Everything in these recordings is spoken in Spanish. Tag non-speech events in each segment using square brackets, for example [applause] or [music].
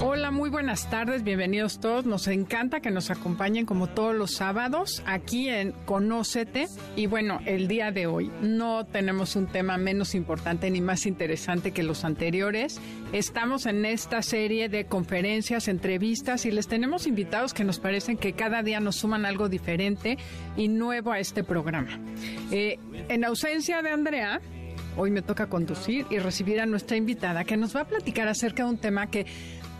Hola, muy buenas tardes, bienvenidos todos. Nos encanta que nos acompañen como todos los sábados aquí en Conócete. Y bueno, el día de hoy no tenemos un tema menos importante ni más interesante que los anteriores. Estamos en esta serie de conferencias, entrevistas y les tenemos invitados que nos parecen que cada día nos suman algo diferente y nuevo a este programa. Eh, en ausencia de Andrea, hoy me toca conducir y recibir a nuestra invitada que nos va a platicar acerca de un tema que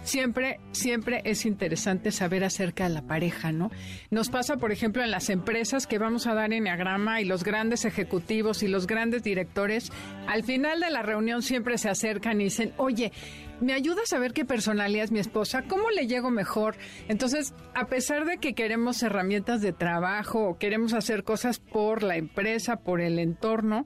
siempre, siempre es interesante saber acerca de la pareja, ¿no? Nos pasa, por ejemplo, en las empresas que vamos a dar enneagrama y los grandes ejecutivos y los grandes directores, al final de la reunión siempre se acercan y dicen, oye, ¿me ayuda a saber qué personalidad es mi esposa? ¿Cómo le llego mejor? Entonces, a pesar de que queremos herramientas de trabajo o queremos hacer cosas por la empresa, por el entorno,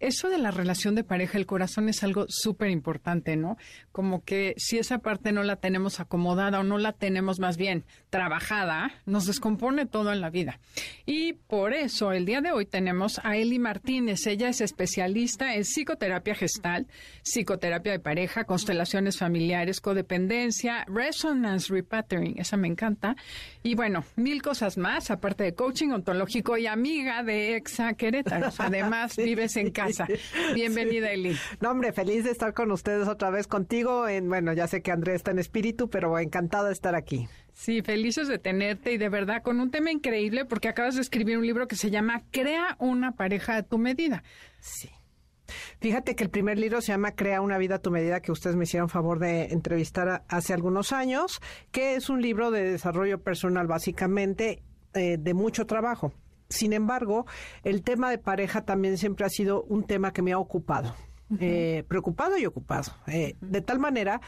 eso de la relación de pareja, el corazón es algo súper importante, ¿no? Como que si esa parte no la tenemos acomodada o no la tenemos más bien trabajada, nos descompone todo en la vida. Y por eso el día de hoy tenemos a Eli Martínez. Ella es especialista en psicoterapia gestal, psicoterapia de pareja, constelaciones familiares, codependencia, resonance repatterning, esa me encanta. Y bueno, mil cosas más, aparte de coaching ontológico y amiga de Exa Querétaro. [laughs] Además, vives en casa [laughs] Bienvenida, Eli. No, hombre, feliz de estar con ustedes otra vez contigo. En, bueno, ya sé que Andrés está en espíritu, pero encantada de estar aquí. Sí, felices de tenerte y de verdad con un tema increíble porque acabas de escribir un libro que se llama Crea una pareja a tu medida. Sí. Fíjate que el primer libro se llama Crea una vida a tu medida, que ustedes me hicieron favor de entrevistar hace algunos años, que es un libro de desarrollo personal básicamente eh, de mucho trabajo. Sin embargo, el tema de pareja también siempre ha sido un tema que me ha ocupado, eh, preocupado y ocupado, eh, de tal manera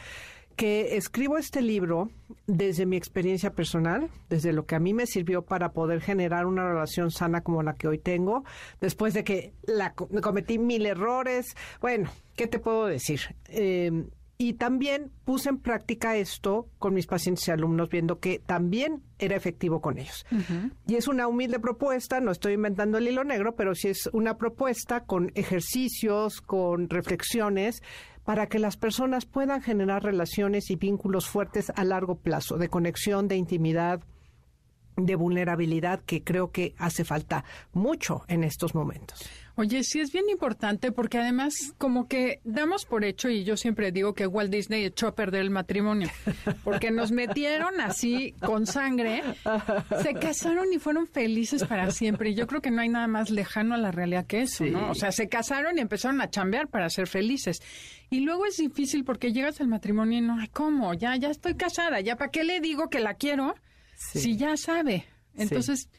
que escribo este libro desde mi experiencia personal, desde lo que a mí me sirvió para poder generar una relación sana como la que hoy tengo, después de que la, cometí mil errores. Bueno, ¿qué te puedo decir? Eh, y también puse en práctica esto con mis pacientes y alumnos, viendo que también era efectivo con ellos. Y es una humilde propuesta, no estoy inventando el hilo negro, pero sí es una propuesta con ejercicios, con reflexiones, para que las personas puedan generar relaciones y vínculos fuertes a largo plazo, de conexión, de intimidad, de vulnerabilidad, que creo que hace falta mucho en estos momentos. Oye, sí es bien importante porque además como que damos por hecho y yo siempre digo que Walt Disney echó a perder el matrimonio porque nos metieron así con sangre, se casaron y fueron felices para siempre y yo creo que no hay nada más lejano a la realidad que eso, ¿no? O sea, se casaron y empezaron a chambear para ser felices. Y luego es difícil porque llegas al matrimonio y no, ¿cómo? Ya, ya estoy casada, ya para qué le digo que la quiero si ya sabe. Entonces...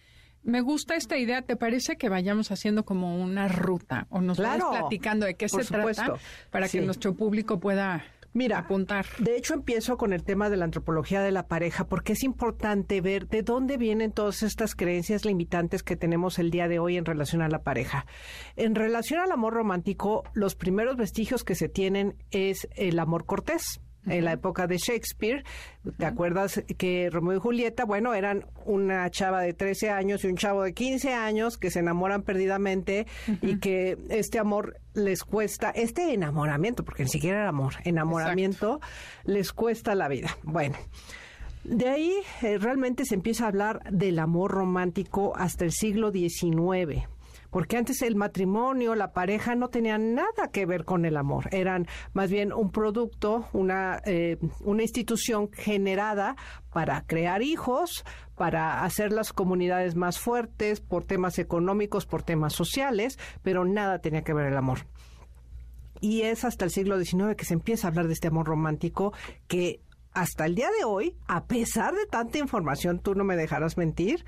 Me gusta esta idea. ¿Te parece que vayamos haciendo como una ruta o nos vamos platicando de qué se trata para que nuestro público pueda Mira, apuntar. De hecho, empiezo con el tema de la antropología de la pareja, porque es importante ver de dónde vienen todas estas creencias limitantes que tenemos el día de hoy en relación a la pareja. En relación al amor romántico, los primeros vestigios que se tienen es el amor cortés en la época de Shakespeare. ¿Te acuerdas que Romeo y Julieta, bueno, eran una chava de 13 años y un chavo de 15 años que se enamoran perdidamente y que este amor les cuesta, este enamoramiento, porque ni siquiera era amor, enamoramiento les cuesta la vida. Bueno. De ahí eh, realmente se empieza a hablar del amor romántico hasta el siglo XIX porque antes el matrimonio, la pareja no tenían nada que ver con el amor, eran más bien un producto, una, eh, una institución generada para crear hijos, para hacer las comunidades más fuertes por temas económicos, por temas sociales, pero nada tenía que ver el amor. Y es hasta el siglo XIX que se empieza a hablar de este amor romántico que hasta el día de hoy, a pesar de tanta información, tú no me dejarás mentir,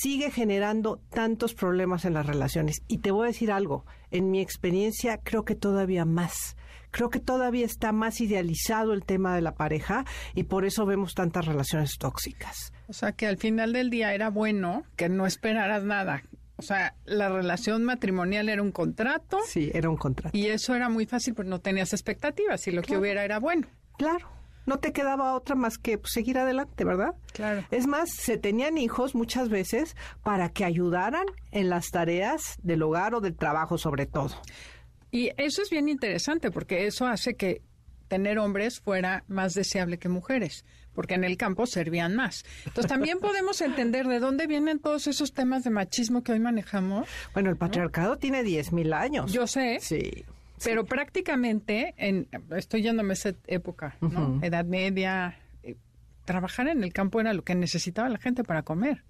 sigue generando tantos problemas en las relaciones. Y te voy a decir algo, en mi experiencia creo que todavía más. Creo que todavía está más idealizado el tema de la pareja y por eso vemos tantas relaciones tóxicas. O sea que al final del día era bueno que no esperaras nada o sea, la relación matrimonial era un contrato. Sí, era un contrato. Y eso era muy fácil porque no tenías expectativas y lo que hubiera era bueno. Claro. No te quedaba otra más que pues, seguir adelante, ¿verdad? Claro. Es más, se tenían hijos muchas veces para que ayudaran en las tareas del hogar o del trabajo sobre todo. Y eso es bien interesante porque eso hace que tener hombres fuera más deseable que mujeres, porque en el campo servían más. Entonces también [laughs] podemos entender de dónde vienen todos esos temas de machismo que hoy manejamos. Bueno, el patriarcado tiene 10.000 años. Yo sé. Sí. Pero prácticamente, en, estoy yéndome a esa época, ¿no? Edad media, eh, trabajar en el campo era lo que necesitaba la gente para comer.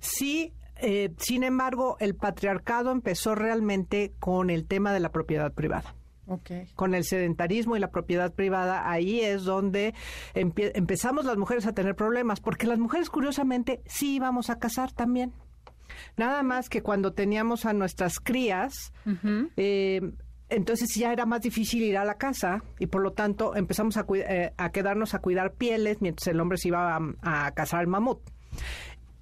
Sí, eh, sin embargo, el patriarcado empezó realmente con el tema de la propiedad privada. Okay. Con el sedentarismo y la propiedad privada, ahí es donde empezamos las mujeres a tener problemas, porque las mujeres curiosamente sí íbamos a casar también. Nada más que cuando teníamos a nuestras crías, eh, entonces ya era más difícil ir a la casa y por lo tanto empezamos a, eh, quedarnos a cuidar pieles mientras el hombre se iba a, a cazar el mamut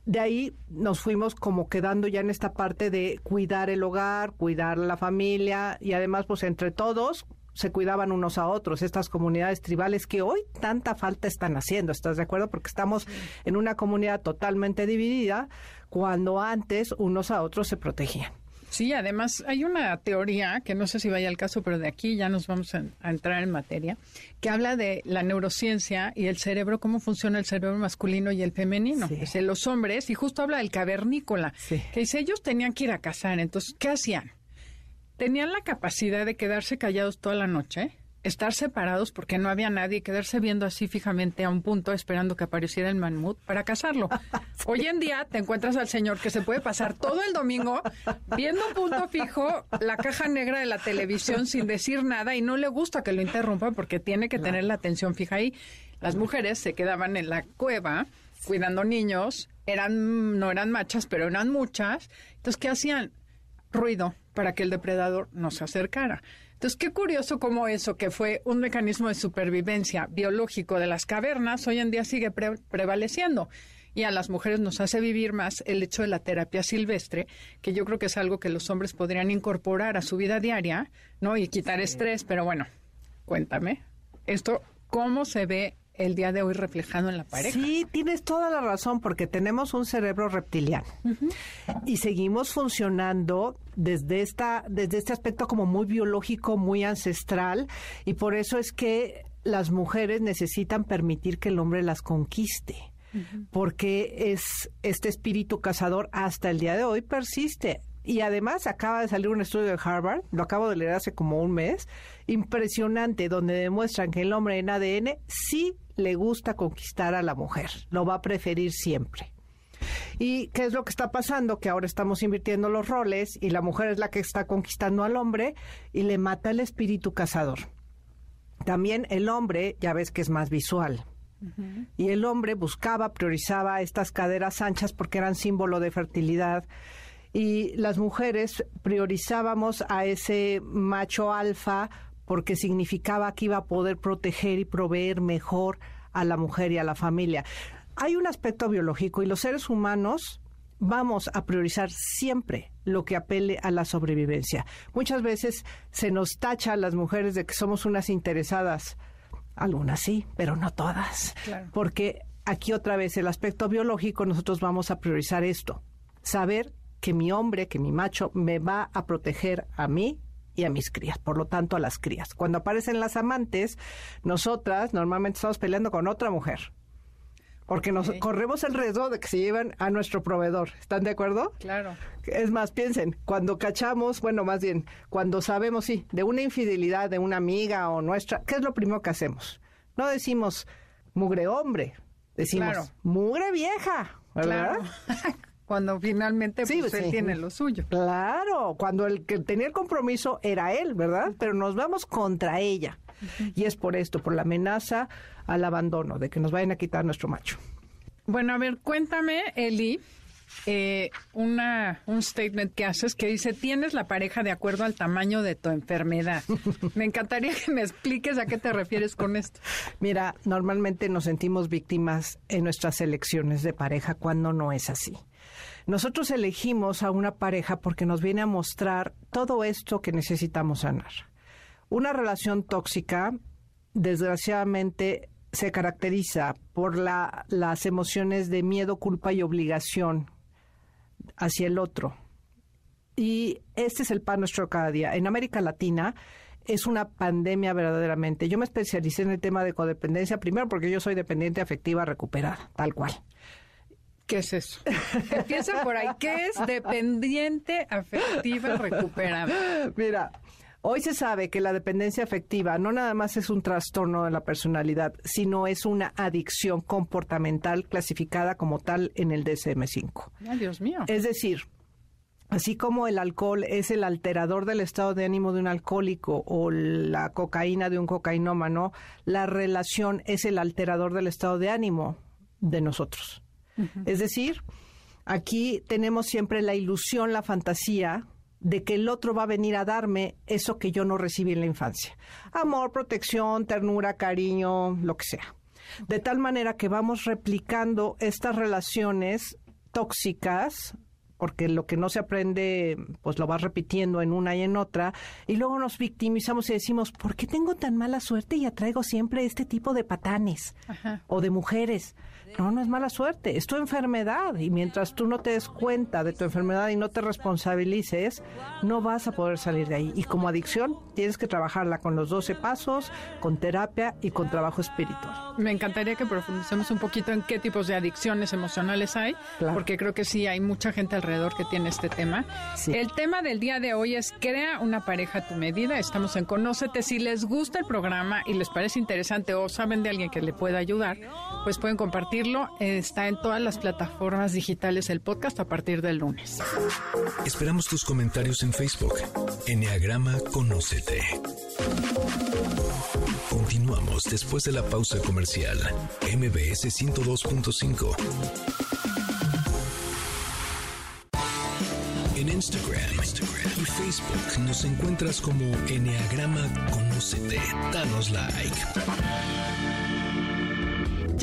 de ahí nos fuimos como quedando ya en esta parte de cuidar el hogar, cuidar la familia y además pues entre todos se cuidaban unos a otros, estas comunidades tribales que hoy tanta falta están haciendo, ¿estás de acuerdo? Porque estamos en una comunidad totalmente dividida cuando antes unos a otros se protegían. Sí, además hay una teoría, que no sé si vaya al caso, pero de aquí ya nos vamos a, entrar en materia, que habla de la neurociencia y el cerebro, cómo funciona el cerebro masculino y el femenino. Sí. los hombres, y justo habla del cavernícola, que dice, ellos tenían que ir a cazar, entonces, ¿qué hacían? Tenían la capacidad de quedarse callados toda la noche estar separados porque no había nadie, quedarse viendo así fijamente a un punto esperando que apareciera el mamut para cazarlo. [laughs] Hoy en día te encuentras al señor que se puede pasar todo el domingo viendo un punto fijo la caja negra de la televisión sin decir nada y no le gusta que lo interrumpa porque tiene que tener la atención fija ahí. Las mujeres se quedaban en la cueva cuidando niños, eran no eran machas, pero eran muchas. Entonces, ¿qué hacían? Ruido para que el depredador no se acercara. Entonces, qué curioso cómo eso, que fue un mecanismo de supervivencia biológico de las cavernas, hoy en día sigue prevaleciendo. Y a las mujeres nos hace vivir más el hecho de la terapia silvestre, que yo creo que es algo que los hombres podrían incorporar a su vida diaria, ¿no? Y quitar estrés. Pero bueno, cuéntame, esto, ¿cómo se ve el día de hoy reflejado en la pareja. Sí, tienes toda la razón, porque tenemos un cerebro reptiliano y seguimos funcionando desde esta, desde este aspecto como muy biológico, muy ancestral, y por eso es que las mujeres necesitan permitir que el hombre las conquiste. Porque es este espíritu cazador hasta el día de hoy persiste. Y además acaba de salir un estudio de Harvard, lo acabo de leer hace como un mes, impresionante, donde demuestran que el hombre en ADN sí le gusta conquistar a la mujer, lo va a preferir siempre. ¿Y qué es lo que está pasando? Que ahora estamos invirtiendo los roles y la mujer es la que está conquistando al hombre y le mata el espíritu cazador. También el hombre, ya ves que es más visual. Y el hombre buscaba, priorizaba estas caderas anchas porque eran símbolo de fertilidad. Y las mujeres priorizábamos a ese macho alfa porque significaba que iba a poder proteger y proveer mejor a la mujer y a la familia. Hay un aspecto biológico y los seres humanos vamos a priorizar siempre lo que apele a la sobrevivencia. Muchas veces se nos tacha a las mujeres de que somos unas interesadas. Algunas sí, pero no todas. Porque aquí otra vez el aspecto biológico, nosotros vamos a priorizar esto. Saber que mi hombre, que mi macho me va a proteger a mí y a mis crías, por lo tanto a las crías. Cuando aparecen las amantes, nosotras normalmente estamos peleando con otra mujer. Porque nos corremos el riesgo de que se lleven a nuestro proveedor. ¿Están de acuerdo? Claro. Es más, piensen, cuando cachamos, bueno, más bien, cuando sabemos, sí, de una infidelidad de una amiga o nuestra, ¿qué es lo primero que hacemos? No decimos mugre hombre, decimos mugre vieja, ¿verdad? Claro. [laughs] cuando finalmente pues, él tiene lo suyo. Claro, cuando el que tenía el compromiso era él, ¿verdad? Pero nos vamos contra ella. Y es por esto, por la amenaza al abandono, de que nos vayan a quitar nuestro macho. Bueno, a ver, cuéntame, Eli, eh, una, un statement que haces que dice, tienes la pareja de acuerdo al tamaño de tu enfermedad. [laughs] me encantaría que me expliques a qué te refieres con esto. Mira, normalmente nos sentimos víctimas en nuestras elecciones de pareja cuando no es así. Nosotros elegimos a una pareja porque nos viene a mostrar todo esto que necesitamos sanar. Una relación tóxica, desgraciadamente, se caracteriza por la, las emociones de miedo, culpa y obligación hacia el otro. Y este es el pan nuestro cada día. En América Latina es una pandemia verdaderamente. Yo me especialicé en el tema de codependencia, primero porque yo soy dependiente afectiva recuperada, tal cual. ¿Qué es eso? Empieza por ahí. ¿Qué es dependiente afectiva recuperada? Mira, hoy se sabe que la dependencia afectiva no nada más es un trastorno de la personalidad, sino es una adicción comportamental clasificada como tal en el DSM-5. Ay, Dios mío. Es decir, Así como el alcohol es el alterador del estado de ánimo de un alcohólico o la cocaína de un cocainómano, la relación es el alterador del estado de ánimo de nosotros. Es decir, aquí tenemos siempre la ilusión, la fantasía de que el otro va a venir a darme eso que yo no recibí en la infancia. Amor, protección, ternura, cariño, lo que sea. De tal manera que vamos replicando estas relaciones tóxicas porque lo que no se aprende, pues lo vas repitiendo en una y en otra, y luego nos victimizamos y decimos, ¿por qué tengo tan mala suerte y atraigo siempre este tipo de patanes o de mujeres? No, no es mala suerte, es tu enfermedad y mientras tú no te des cuenta de tu enfermedad y no te responsabilices, no vas a poder salir de ahí. Y como adicción tienes que trabajarla con los 12 pasos, con terapia y con trabajo espiritual. Me encantaría que profundicemos un poquito en qué tipos de adicciones emocionales hay, porque creo que sí hay mucha gente alrededor que tiene este tema. El tema del día de hoy es crea una pareja a tu medida. Estamos en Conócete. Si les gusta el programa y les parece interesante o saben de alguien que le pueda ayudar, pues pueden compartir Está en todas las plataformas digitales el podcast a partir del lunes. Esperamos tus comentarios en Facebook. Enneagrama Conócete. Continuamos después de la pausa comercial. MBS 102.5. En Instagram, y Facebook nos encuentras como Enneagrama Conócete. Danos like.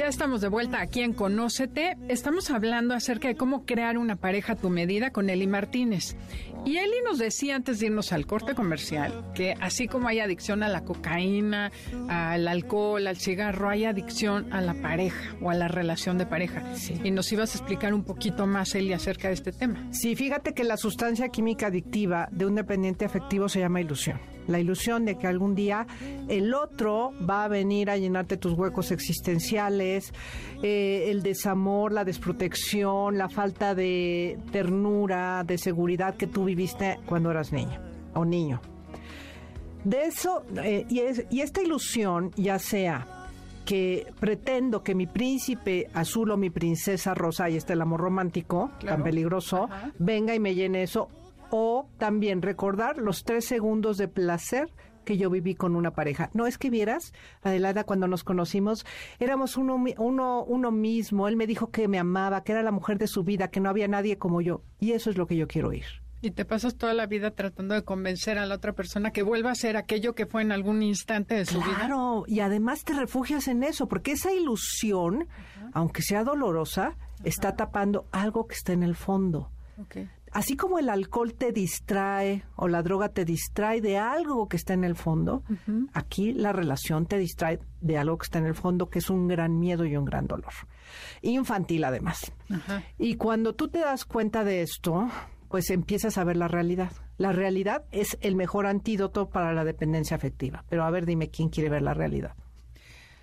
Ya estamos de vuelta aquí en Conócete. Estamos hablando acerca de cómo crear una pareja a tu medida con Eli Martínez. Y Eli nos decía antes de irnos al corte comercial que así como hay adicción a la cocaína, al alcohol, al cigarro, hay adicción a la pareja o a la relación de pareja. Y nos ibas a explicar un poquito más, Eli, acerca de este tema. Sí, fíjate que la sustancia química adictiva de un dependiente afectivo se llama ilusión la ilusión de que algún día el otro va a venir a llenarte tus huecos existenciales, eh, el desamor, la desprotección, la falta de ternura, de seguridad que tú viviste cuando eras niña o niño. De eso, eh, y, y esta ilusión, ya sea que pretendo que mi príncipe azul o mi princesa rosa, y este el amor romántico tan peligroso, venga y me llene eso, o también recordar los tres segundos de placer que yo viví con una pareja. No es que vieras, Adelada, cuando nos conocimos, éramos uno, uno, uno mismo. Él me dijo que me amaba, que era la mujer de su vida, que no había nadie como yo. Y eso es lo que yo quiero oír. Y te pasas toda la vida tratando de convencer a la otra persona que vuelva a ser aquello que fue en algún instante de su vida. Claro, y además te refugias en eso, porque esa ilusión, aunque sea dolorosa, está tapando algo que está en el fondo. Okay así como el alcohol te distrae o la droga te distrae de algo que está en el fondo, aquí la relación te distrae de algo que está en el fondo, que es un gran miedo y un gran dolor. Infantil además. Y cuando tú te das cuenta de esto, pues empiezas a ver la realidad. La realidad es el mejor antídoto para la dependencia afectiva. Pero a ver, dime quién quiere ver la realidad.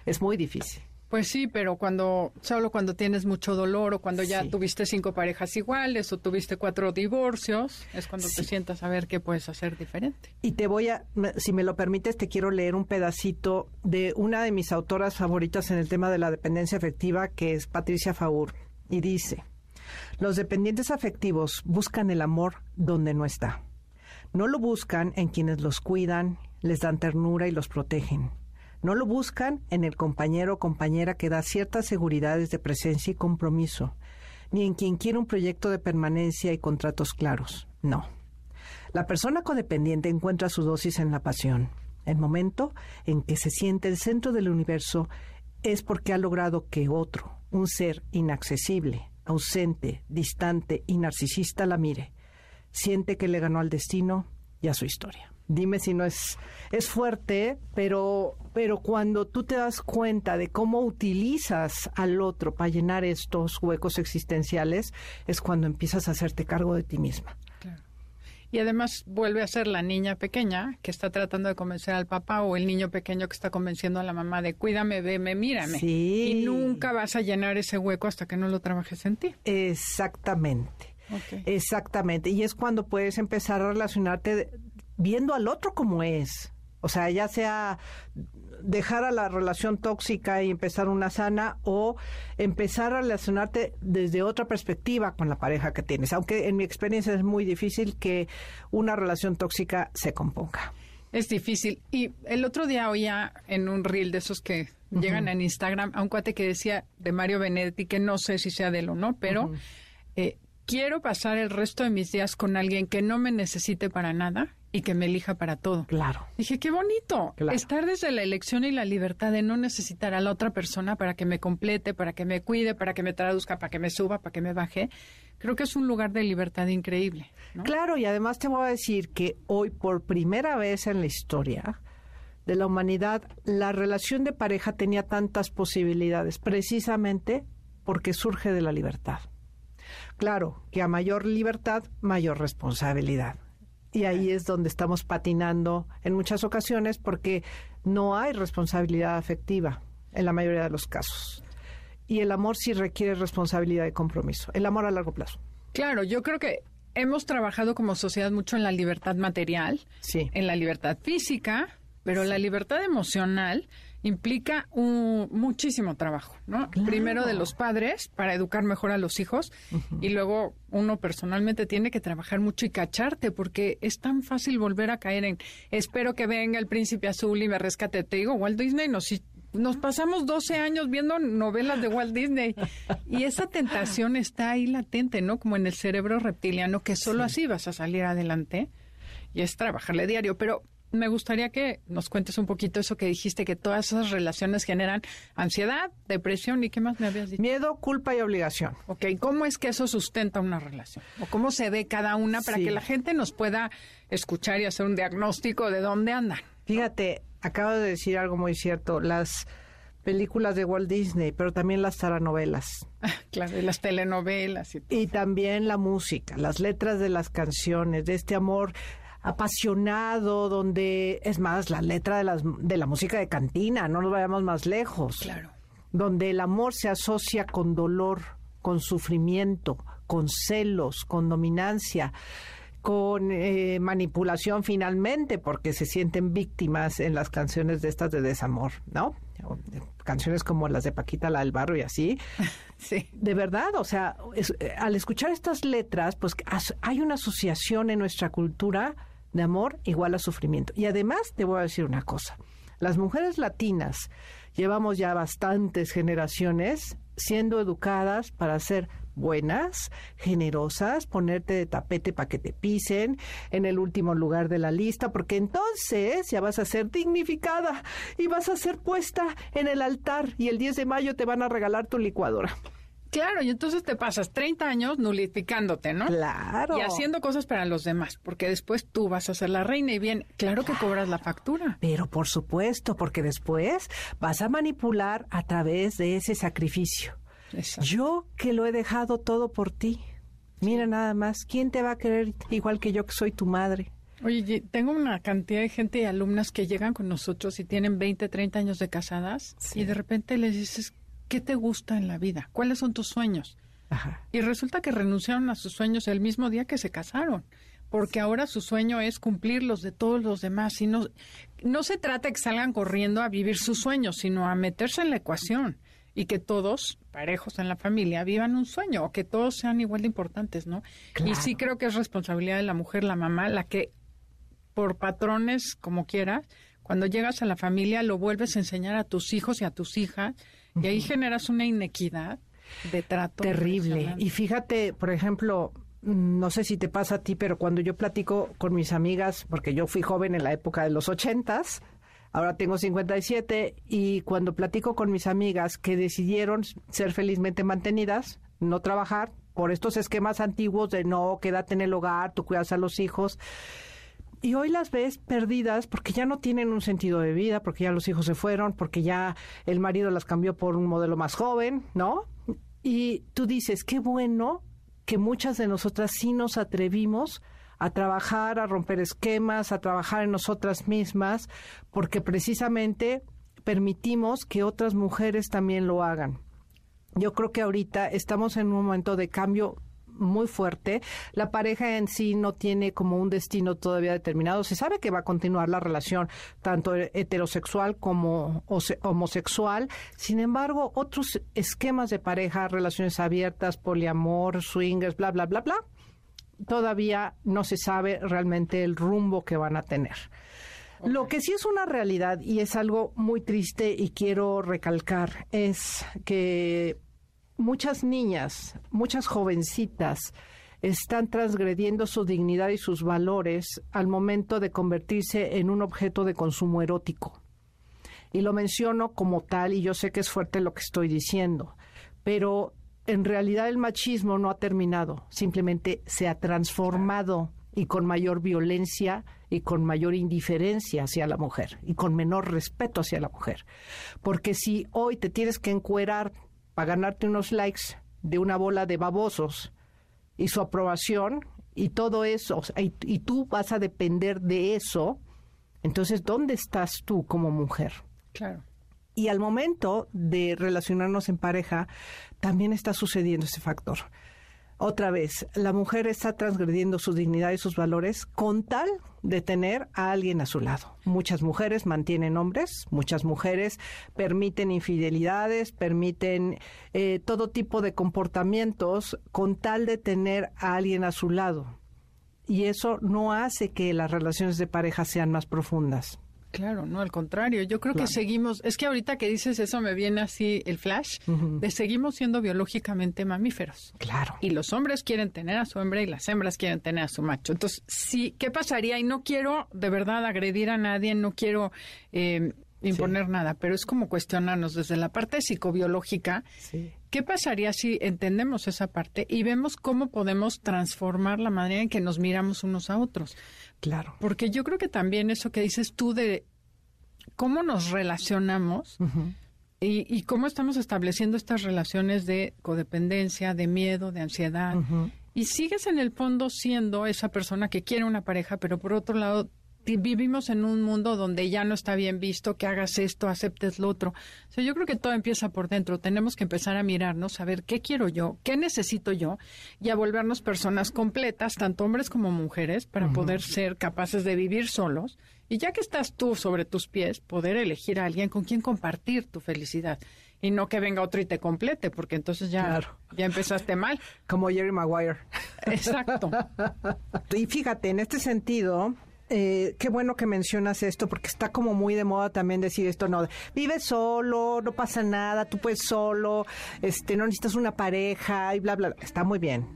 Es muy difícil. Pues sí, pero cuando solo cuando tienes mucho dolor o cuando ya tuviste cinco parejas iguales o tuviste cuatro divorcios, es cuando te sientas a ver qué puedes hacer diferente. Y te voy a, si me lo permites, te quiero leer un pedacito de una de mis autoras favoritas en el tema de la dependencia afectiva, que es Patricia Faur, y dice, los dependientes afectivos buscan el amor donde no está. No lo buscan en quienes los cuidan, les dan ternura y los protegen no lo buscan en el compañero o compañera que da ciertas seguridades de presencia y compromiso, ni en quien quiere un proyecto de permanencia y contratos claros. No. La persona codependiente encuentra su dosis en la pasión. El momento en que se siente el centro del universo es porque ha logrado que otro, un ser inaccesible, ausente, distante y narcisista la mire. Siente que le ganó al destino y a su historia. Dime si no es es fuerte, pero pero cuando tú te das cuenta de cómo utilizas al otro para llenar estos huecos existenciales es cuando empiezas a hacerte cargo de ti misma. Y además vuelve a ser la niña pequeña que está tratando de convencer al papá o el niño pequeño que está convenciendo a la mamá de cuídame, veme, mírame. Sí. Y nunca vas a llenar ese hueco hasta que no lo trabajes en ti. Exactamente. Exactamente. Y es cuando puedes empezar a relacionarte viendo al otro como es. O sea, ya sea dejar a la relación tóxica y empezar una sana o empezar a relacionarte desde otra perspectiva con la pareja que tienes. Aunque en mi experiencia es muy difícil que una relación tóxica se componga. Es difícil. Y el otro día oía en un reel de esos que llegan en Instagram a un cuate que decía de Mario Benedetti, que no sé si sea de él o no, pero eh, quiero pasar el resto de mis días con alguien que no me necesite para nada y que me elija para todo. Claro. Dije, qué bonito. Claro. Estar desde la elección y la libertad de no necesitar a la otra persona para que me complete, para que me cuide, para que me traduzca, para que me suba, para que me baje. Creo que es un lugar de libertad increíble. ¿no? Claro, y además te voy a decir que hoy por primera vez en la historia de la humanidad, la relación de pareja tenía tantas posibilidades, precisamente porque surge de la libertad. Claro, que a mayor libertad, mayor responsabilidad. Y ahí es donde estamos patinando en muchas ocasiones porque no hay responsabilidad afectiva en la mayoría de los casos. Y el amor sí requiere responsabilidad y compromiso. El amor a largo plazo. Claro, yo creo que hemos trabajado como sociedad mucho en la libertad material, Sí. en la libertad física, pero la libertad emocional implica un, muchísimo trabajo, ¿no? Claro. Primero de los padres para educar mejor a los hijos y luego uno personalmente tiene que trabajar mucho y cacharte porque es tan fácil volver a caer en espero que venga el príncipe azul y me rescate. Te digo, Walt Disney nos, nos pasamos 12 años viendo novelas de Walt Disney y esa tentación está ahí latente, ¿no? Como en el cerebro reptiliano que solo así vas a salir adelante y es trabajarle diario, pero me gustaría que nos cuentes un poquito eso que dijiste, que todas esas relaciones generan ansiedad, depresión y qué más me habías dicho. Miedo, culpa y obligación. Ok, ¿cómo es que eso sustenta una relación? ¿O cómo se ve cada una para Sí. que la gente nos pueda escuchar y hacer un diagnóstico de dónde andan? Fíjate, acabo de decir algo muy cierto. Las películas de Walt Disney, pero también las taranovelas. [laughs] Claro, y las telenovelas y Y también la música, las letras de las canciones, de este amor apasionado, donde, es más, la letra de, las, de la música de cantina, no nos vayamos más lejos. Claro. Donde el amor se asocia con dolor, con sufrimiento, con celos, con dominancia, con eh, manipulación finalmente, porque se sienten víctimas en las canciones de estas de desamor, ¿no? Eh, Canciones como las de Paquita, la del barrio y así. [laughs] Sí. De verdad, o sea, es- eh, al escuchar estas letras, pues as- hay una asociación en nuestra cultura de amor igual a sufrimiento. Y además, te voy a decir una cosa, las mujeres latinas llevamos ya bastantes generaciones siendo educadas para ser buenas, generosas, ponerte de tapete para que te pisen en el último lugar de la lista, porque entonces ya vas a ser dignificada y vas a ser puesta en el altar y el 10 de mayo te van a regalar tu licuadora. Claro, y entonces te pasas 30 años nulificándote, ¿no? Claro. Y haciendo cosas para los demás, porque después tú vas a ser la reina y bien, claro que cobras la factura. Pero por supuesto, porque después vas a manipular a través de ese sacrificio. Exacto. Yo que lo he dejado todo por ti. Mira nada más, ¿quién te va a querer igual que yo que soy tu madre? Oye, tengo una cantidad de gente y alumnas que llegan con nosotros y tienen 20, 30 años de casadas Sí. y de repente les dices, ¿qué te gusta en la vida? ¿Cuáles son tus sueños? Ajá. Y resulta que renunciaron a sus sueños el mismo día que se casaron, porque ahora su sueño es cumplir los de todos los demás. Y no, no se trata de que salgan corriendo a vivir sus sueños, sino a meterse en la ecuación y que todos, parejos en la familia, vivan un sueño o que todos sean igual de importantes, ¿no? Y sí creo que es responsabilidad de la mujer, la mamá, la que por patrones como quieras, cuando llegas a la familia lo vuelves a enseñar a tus hijos y a tus hijas y ahí generas una inequidad de trato. Terrible. Y fíjate, por ejemplo, no sé si te pasa a ti, pero cuando yo platico con mis amigas, porque yo fui joven en la época de los ochentas, ahora tengo 57, y cuando platico con mis amigas que decidieron ser felizmente mantenidas, no trabajar, por estos esquemas antiguos de no, quédate en el hogar, tú cuidas a los hijos, y hoy las ves perdidas porque ya no tienen un sentido de vida, porque ya los hijos se fueron, porque ya el marido las cambió por un modelo más joven, ¿no? Y tú dices, qué bueno que muchas de nosotras sí nos atrevimos a trabajar, a romper esquemas, a trabajar en nosotras mismas, porque precisamente permitimos que otras mujeres también lo hagan. Yo creo que ahorita estamos en un momento de cambio muy fuerte. La pareja en sí no tiene como un destino todavía determinado. Se sabe que va a continuar la relación tanto heterosexual como homosexual. Sin embargo, otros esquemas de pareja, relaciones abiertas, poliamor, swingers, bla, bla, bla, bla, todavía no se sabe realmente el rumbo que van a tener. Lo que sí es una realidad y es algo muy triste y quiero recalcar es que muchas niñas, muchas jovencitas están transgrediendo su dignidad y sus valores al momento de convertirse en un objeto de consumo erótico. Y lo menciono como tal, y yo sé que es fuerte lo que estoy diciendo, pero en realidad el machismo no ha terminado, simplemente se ha transformado y con mayor violencia y con mayor indiferencia hacia la mujer y con menor respeto hacia la mujer. Porque si hoy te tienes que encuerar para ganarte unos likes de una bola de babosos y su aprobación y todo eso, y, y tú vas a depender de eso, entonces, ¿dónde estás tú como mujer? Claro. Y al momento de relacionarnos en pareja, también está sucediendo ese factor otra vez, la mujer está transgrediendo su dignidad y sus valores con tal de tener a alguien a su lado. Muchas mujeres mantienen hombres, muchas mujeres permiten infidelidades, permiten eh, todo tipo de comportamientos con tal de tener a alguien a su lado. Y eso no hace que las relaciones de pareja sean más profundas. Claro, no, al contrario. Yo creo que seguimos, es que ahorita que dices eso me viene así el flash, de seguimos siendo biológicamente mamíferos. Claro. Y los hombres quieren tener a su hembra y las hembras quieren tener a su macho. Entonces, sí, ¿qué pasaría? Y no quiero de verdad agredir a nadie, no quiero eh, imponer nada, pero es como cuestionarnos desde la parte psicobiológica. ¿Qué pasaría si entendemos esa parte y vemos cómo podemos transformar la manera en que nos miramos unos a otros? Claro. Porque yo creo que también eso que dices tú de cómo nos relacionamos y, cómo estamos estableciendo estas relaciones de codependencia, de miedo, de ansiedad. Y sigues en el fondo siendo esa persona que quiere una pareja, pero por otro lado vivimos en un mundo donde ya no está bien visto que hagas esto, aceptes lo otro. O sea, yo creo que todo empieza por dentro. Tenemos que empezar a mirarnos, a ver qué quiero yo, qué necesito yo y a volvernos personas completas, tanto hombres como mujeres, para poder ser capaces de vivir solos. Y ya que estás tú sobre tus pies, poder elegir a alguien con quien compartir tu felicidad y no que venga otro y te complete, porque entonces ya, ya empezaste mal. Como Jerry Maguire. Exacto. [laughs] y fíjate, en este sentido, eh, qué bueno que mencionas esto porque está como muy de moda también decir esto, no, vive solo, no pasa nada, tú puedes solo, este, no necesitas una pareja y bla, bla, bla. Está muy bien,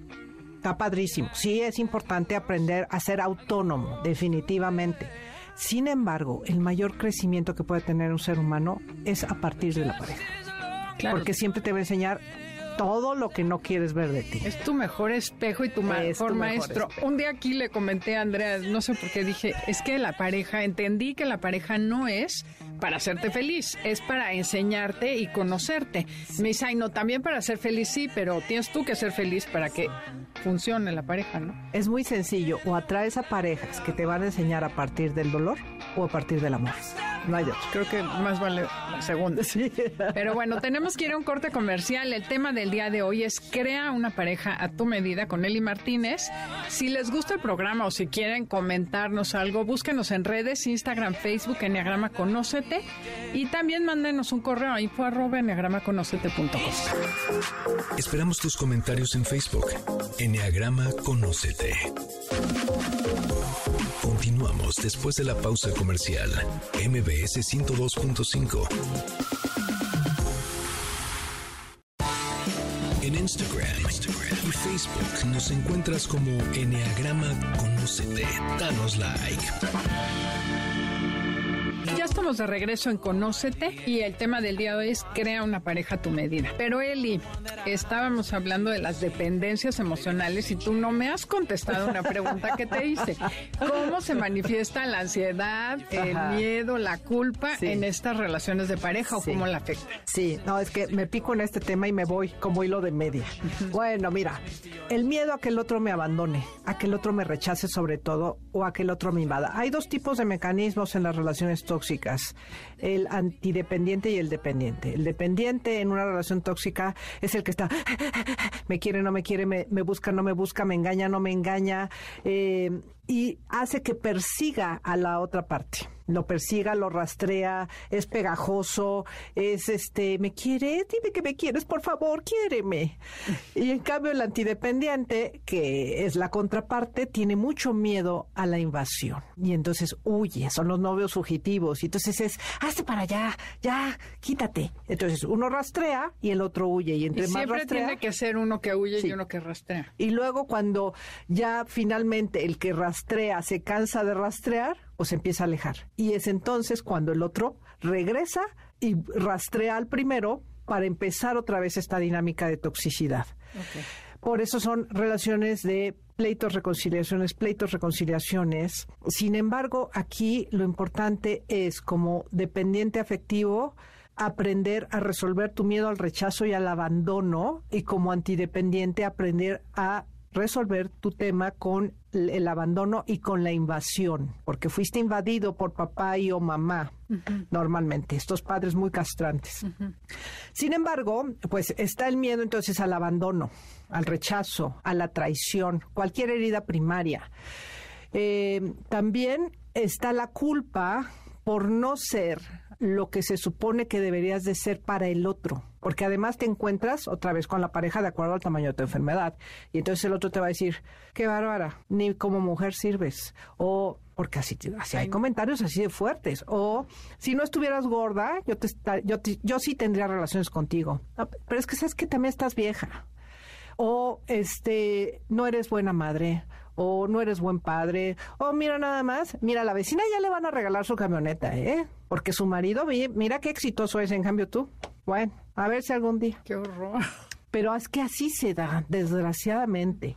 está padrísimo. Sí es importante aprender a ser autónomo, definitivamente. Sin embargo, el mayor crecimiento que puede tener un ser humano es a partir de la pareja. Porque siempre te va a enseñar todo lo que no quieres ver de ti. Es tu mejor espejo y tu mejor maestro. Un día aquí le comenté a Andrea, no sé por qué dije, es que la pareja, entendí que la pareja no es para hacerte feliz, es para enseñarte y conocerte. Me dice, ay, no, también para ser feliz, sí, pero tienes tú que ser feliz para que funcione la pareja, ¿no? Es muy sencillo, o atraes a parejas que te van a enseñar a partir del dolor o a partir del amor. No hay otro. Creo que más vale la segunda. Sí. Pero bueno, tenemos que ir a un corte comercial. El tema del día de hoy es crea una pareja a tu medida con Eli Martínez. Si les gusta el programa o si quieren comentarnos algo, búsquenos en redes, Instagram, Facebook, Enneagrama Conócete. Y también mándenos un correo a info arroba Esperamos tus comentarios en Facebook. Enneagrama Conócete. Continuamos después de la pausa comercial. MBS 102.5. y Facebook nos encuentras como Enneagrama Conócete. Danos like. Ya estamos de regreso en Conócete y el tema del día de hoy es crea una pareja tu medida. Pero Eli, estábamos hablando de las dependencias emocionales y tú no me has contestado una pregunta que te hice. ¿Cómo se manifiesta la ansiedad, el miedo, la culpa en estas relaciones de pareja o cómo la afecta? Sí, no, es que me pico en este tema y me voy como hilo de media. Bueno, mira, el miedo a que el otro me abandone, a que el otro me rechace sobre todo o a que el otro me invada. Hay dos tipos de mecanismos en las relaciones tóxicas, el antidependiente y el dependiente. El dependiente en una relación tóxica es el que me quiere, no me quiere, me, me busca, no me busca, me engaña, no me engaña, eh, y hace que persiga a la otra parte. Lo persiga, lo rastrea, es pegajoso, es este, ¿me quieres? Dime que me quieres, por favor, quiéreme. Y en cambio el antidependiente, que es la contraparte, tiene mucho miedo a la invasión. Y entonces huye, son los novios fugitivos. Y entonces es, hazte para allá, ya, quítate. Entonces uno rastrea y el otro huye. Y entre y más siempre rastrea, tiene que ser uno que huye y uno que rastrea. y luego cuando ya finalmente el que rastrea se cansa de rastrear, o se empieza a alejar. Y es entonces cuando el otro regresa y rastrea al primero para empezar otra vez esta dinámica de toxicidad. Por eso son relaciones de pleitos, reconciliaciones, pleitos, reconciliaciones. Sin embargo, aquí lo importante es como dependiente afectivo aprender a resolver tu miedo al rechazo y al abandono y como antidependiente aprender a resolver tu tema con el abandono y con la invasión, porque fuiste invadido por papá y o mamá normalmente, estos padres muy castrantes. Sin embargo, pues está el miedo entonces al abandono, al rechazo, a la traición, cualquier herida primaria. Eh, también está la culpa por no ser lo que se supone que deberías de ser para el otro, porque además te encuentras otra vez con la pareja de acuerdo al tamaño de tu enfermedad. Y entonces el otro te va a decir, qué bárbara, ni como mujer sirves o porque así, así hay comentarios así de fuertes. O si no estuvieras gorda, yo te, yo, te- yo sí tendría relaciones contigo, pero es que sabes que también estás vieja. O este no eres buena madre o no eres buen padre o mira nada más mira a la vecina ya le van a regalar su camioneta eh porque su marido mira qué exitoso es en cambio tú bueno a ver si algún día Qué horror. pero es que así se da desgraciadamente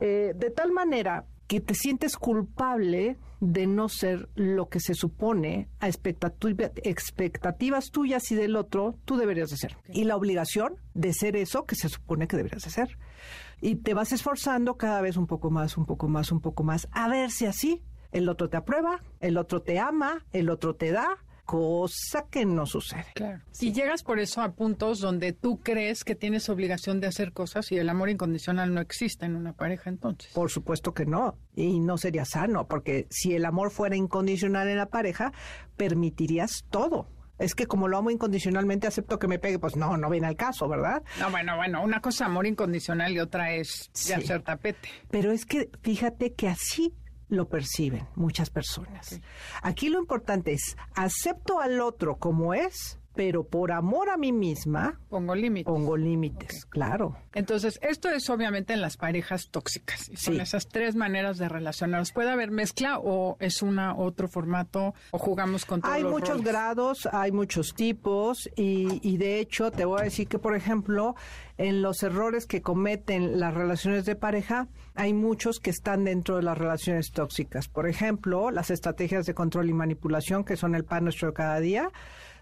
Eh, de tal manera que te sientes culpable de no ser lo que se supone a expectativa- expectativas tuyas y del otro, tú deberías de ser. Y la obligación de ser eso que se supone que deberías de ser. Y te vas esforzando cada vez un poco más, un poco más, un poco más, a ver si así el otro te aprueba, el otro te ama, el otro te da, cosa que no sucede. Claro. Y llegas por eso a puntos donde tú crees que tienes obligación de hacer cosas y el amor incondicional no existe en una pareja entonces. Por supuesto que no, y no sería sano, porque si el amor fuera incondicional en la pareja, permitirías todo. Es que como lo amo incondicionalmente, acepto que me pegue, pues no, no viene al caso, ¿verdad? No, bueno, bueno, una cosa amor incondicional y otra es de hacer tapete. Pero es que fíjate que así lo perciben muchas personas. Aquí lo importante es, acepto al otro como es, pero por amor a mí misma, Pongo límites. pongo límites, claro. Entonces, esto es obviamente en las parejas tóxicas. Y son Sí. esas tres maneras de relacionarnos. ¿Puede haber mezcla o es una otro formato o jugamos con todos Hay los muchos roles? grados, hay muchos tipos y, y de hecho te voy a decir que, por ejemplo, en los errores que cometen las relaciones de pareja, hay muchos que están dentro de las relaciones tóxicas. Por ejemplo, las estrategias de control y manipulación, que son el pan nuestro de cada día.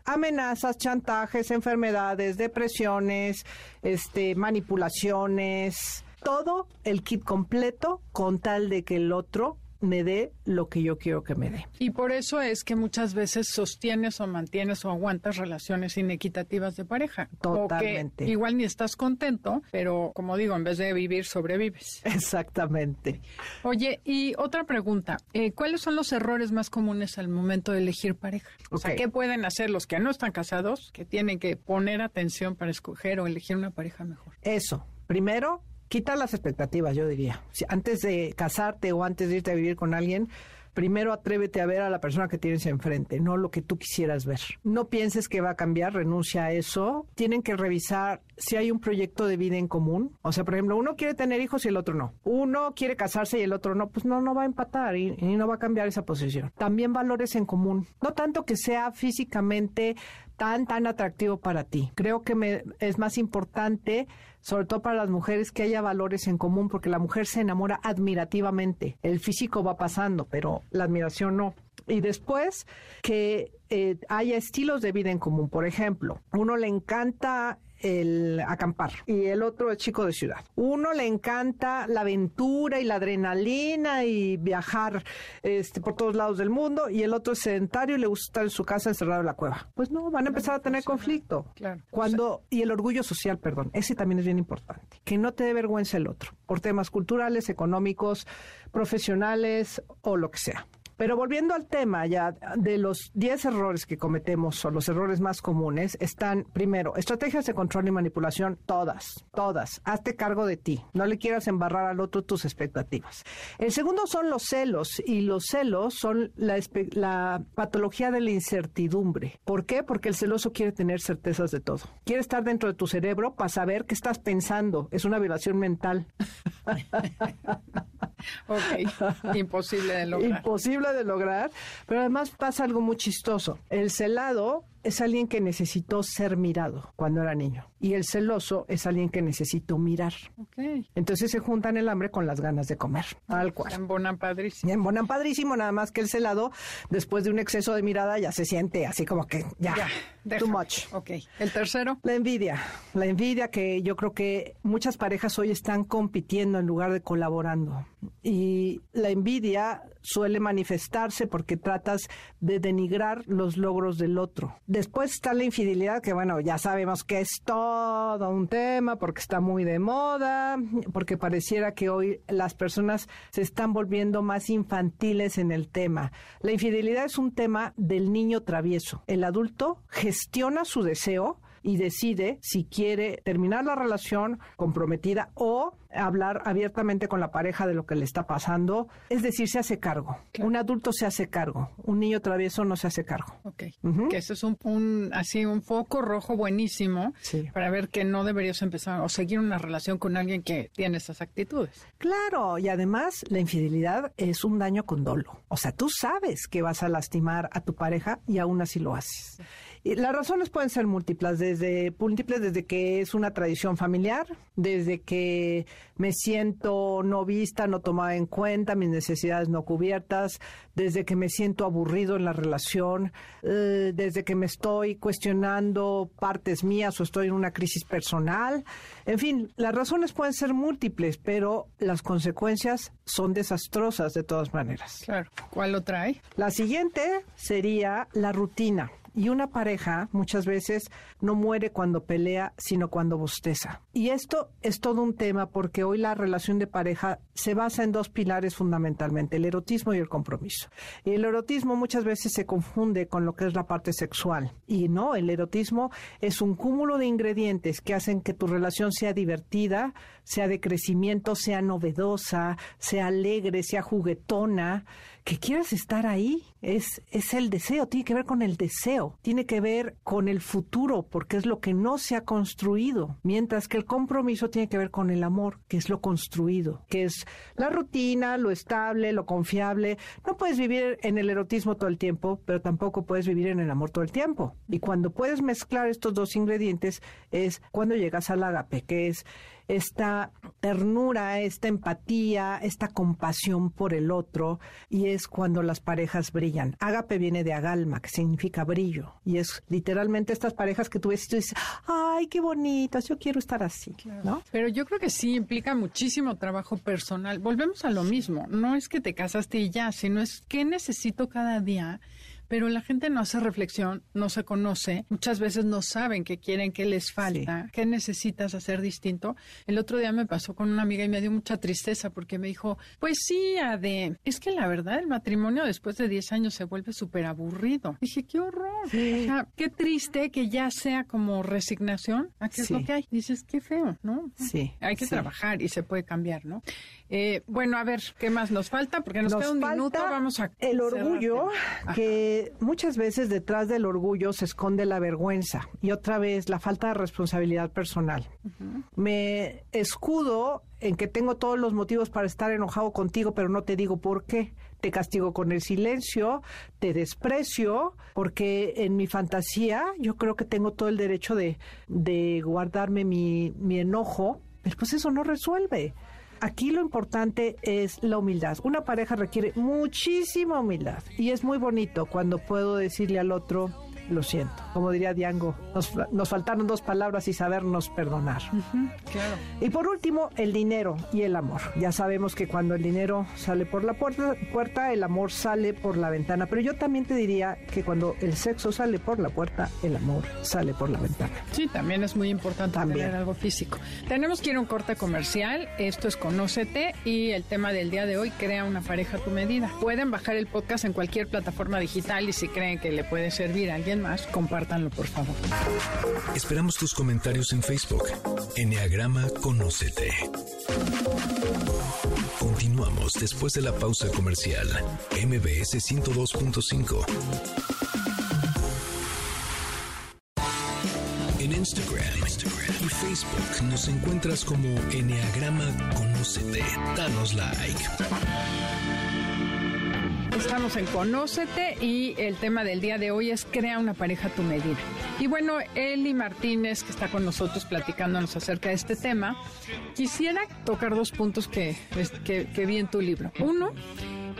Amenazas, chantajes, enfermedades, depresiones, este, manipulaciones, todo el kit completo con tal de que el otro me dé lo que yo quiero que me dé. Y por eso es que muchas veces sostienes o mantienes o aguantas relaciones inequitativas de pareja. Totalmente. O que igual ni estás contento, pero como digo, en vez de vivir, sobrevives. [laughs] Exactamente. Oye, y otra pregunta. eh, ¿Cuáles son los errores más comunes al momento de elegir pareja? O sea. ¿qué pueden hacer los que no están casados, que tienen que poner atención para escoger o elegir una pareja mejor? Eso. Primero, quitar las expectativas, yo diría. Antes de casarte o antes de irte a vivir con alguien, primero atrévete a ver a la persona que tienes enfrente, no lo que tú quisieras ver. No pienses que va a cambiar, renuncia a eso. Tienen que revisar si hay un proyecto de vida en común. O sea, por ejemplo, uno quiere tener hijos y el otro no. Uno quiere casarse y el otro no. Pues no, no va a empatar y no va a cambiar esa posición. También valores en común. No tanto que sea físicamente tan, tan atractivo para ti. Creo que me, es más importante, sobre todo para las mujeres, que haya valores en común, porque la mujer se enamora admirativamente. El físico va pasando, pero la admiración no. Y después que eh, haya estilos de vida en común. Por ejemplo, uno le encanta el acampar y el otro es chico de ciudad. Uno le encanta la aventura y la adrenalina y viajar este, por todos lados del mundo y el otro es sedentario y le gusta estar en su casa encerrado en la cueva. Pues no, van a empezar a tener conflicto. Claro. Cuando y el orgullo social, perdón, ese también es bien importante. Que no te dé vergüenza el otro por temas culturales, económicos, profesionales o lo que sea. Pero volviendo al tema ya de los 10 errores que cometemos o los errores más comunes, están primero, estrategias de control y manipulación, todas, todas. Hazte cargo de ti. No le quieras embarrar al otro tus expectativas. El segundo son los celos y los celos son la, patología de la incertidumbre. ¿Por qué? Porque el celoso quiere tener certezas de todo. Quiere estar dentro de tu cerebro para saber qué estás pensando. Es una violación mental. [laughs] ok, imposible de lograr. Imposible de lograr, pero además pasa algo muy chistoso. El celado es alguien que necesitó ser mirado cuando era niño. Y el celoso es alguien que necesitó mirar. Okay. Entonces se juntan el hambre con las ganas de comer, tal cual. Se embonan padrísimo. Embonan padrísimo, nada más que el celado, después de un exceso de mirada, ya se siente así como que ya, ya too much. Ok. ¿El tercero? La envidia. La envidia que yo creo que muchas parejas hoy están compitiendo en lugar de colaborando. Y la envidia suele manifestarse porque tratas de denigrar los logros del otro. Después está la infidelidad, que bueno, ya sabemos que es todo un tema porque está muy de moda, porque pareciera que hoy las personas se están volviendo más infantiles en el tema. La infidelidad es un tema del niño travieso. El adulto gestiona su deseo y decide si quiere terminar la relación comprometida o hablar abiertamente con la pareja de lo que le está pasando. Es decir, se hace cargo. Claro. Un adulto se hace cargo. Un niño travieso no se hace cargo. Ok. Uh -huh. Que eso es un, un, así un foco rojo buenísimo sí. para ver que no deberías empezar o seguir una relación con alguien que tiene esas actitudes. Claro, y además la infidelidad es un daño con dolo. O sea, tú sabes que vas a lastimar a tu pareja y aún así lo haces. Las razones pueden ser múltiples, desde múltiples desde que es una tradición familiar, desde que me siento no vista, no tomada en cuenta, mis necesidades no cubiertas, desde que me siento aburrido en la relación, eh, desde que me estoy cuestionando partes mías o estoy en una crisis personal. En fin, las razones pueden ser múltiples, pero las consecuencias son desastrosas de todas maneras. Claro. ¿Cuál lo trae? La siguiente sería la rutina. Y una pareja muchas veces no muere cuando pelea, sino cuando bosteza. Y esto es todo un tema porque hoy la relación de pareja se basa en dos pilares fundamentalmente, el erotismo y el compromiso. Y el erotismo muchas veces se confunde con lo que es la parte sexual. Y no, el erotismo es un cúmulo de ingredientes que hacen que tu relación sea divertida, sea de crecimiento, sea novedosa, sea alegre, sea juguetona, que quieras estar ahí. Es, es el deseo, tiene que ver con el deseo, tiene que ver con el futuro, porque es lo que no se ha construido, mientras que el compromiso tiene que ver con el amor, que es lo construido, que es la rutina, lo estable, lo confiable. No puedes vivir en el erotismo todo el tiempo, pero tampoco puedes vivir en el amor todo el tiempo. Y cuando puedes mezclar estos dos ingredientes es cuando llegas al agape, que es esta ternura, esta empatía, esta compasión por el otro, y es cuando las parejas brillan. Ágape viene de agalma, que significa brillo, y es literalmente estas parejas que tú ves y tú dices, ay, qué bonitas, yo quiero estar así, claro. ¿no? Pero yo creo que sí implica muchísimo trabajo personal. Volvemos a lo mismo, no es que te casaste y ya, sino es que necesito cada día pero la gente no hace reflexión, no se conoce, muchas veces no saben qué quieren, qué les falta, qué necesitas hacer distinto. El otro día me pasó con una amiga y me dio mucha tristeza porque me dijo, pues sí, Ade, es que la verdad el matrimonio después de 10 años se vuelve súper aburrido. Dije, qué horror. O sea, qué triste que ya sea como resignación a qué es lo que hay. Dices, qué feo, ¿no? Sí. Hay que trabajar y se puede cambiar, ¿no? Eh, bueno, a ver, ¿qué más nos falta? Porque nos, queda un falta minuto, vamos a... El orgullo, que muchas veces detrás del orgullo se esconde la vergüenza y otra vez la falta de responsabilidad personal. Me escudo en que tengo todos los motivos para estar enojado contigo, pero no te digo por qué. Te castigo con el silencio, te desprecio, porque en mi fantasía yo creo que tengo todo el derecho de, de guardarme mi, mi enojo, pero pues eso no resuelve. Aquí lo importante es la humildad. Una pareja requiere muchísima humildad y es muy bonito cuando puedo decirle al otro, lo siento. Como diría Diango, nos, nos faltaron dos palabras y sabernos perdonar. Claro. Y por último, el dinero y el amor. Ya sabemos que cuando el dinero sale por la puerta, puerta, el amor sale por la ventana. Pero yo también te diría que cuando el sexo sale por la puerta, el amor sale por la ventana. Sí, también es muy importante También. tener algo físico. Tenemos que ir a un corte comercial. Esto es Conócete y el tema del día de hoy, crea una pareja a tu medida. Pueden bajar el podcast en cualquier plataforma digital y si creen que le puede servir a alguien más, compártanlo, por favor. Esperamos tus comentarios en Facebook. Enneagrama Conócete. Continuamos después de la pausa comercial. MBS 102.5. En Instagram, Instagram y Facebook nos encuentras como Enneagrama Conócete. Danos like. Estamos en Conócete y el tema del día de hoy es crea una pareja a tu medida. Y bueno, Eli Martínez, que está con nosotros platicándonos acerca de este tema, quisiera tocar dos puntos que, que, que vi en tu libro. Uno,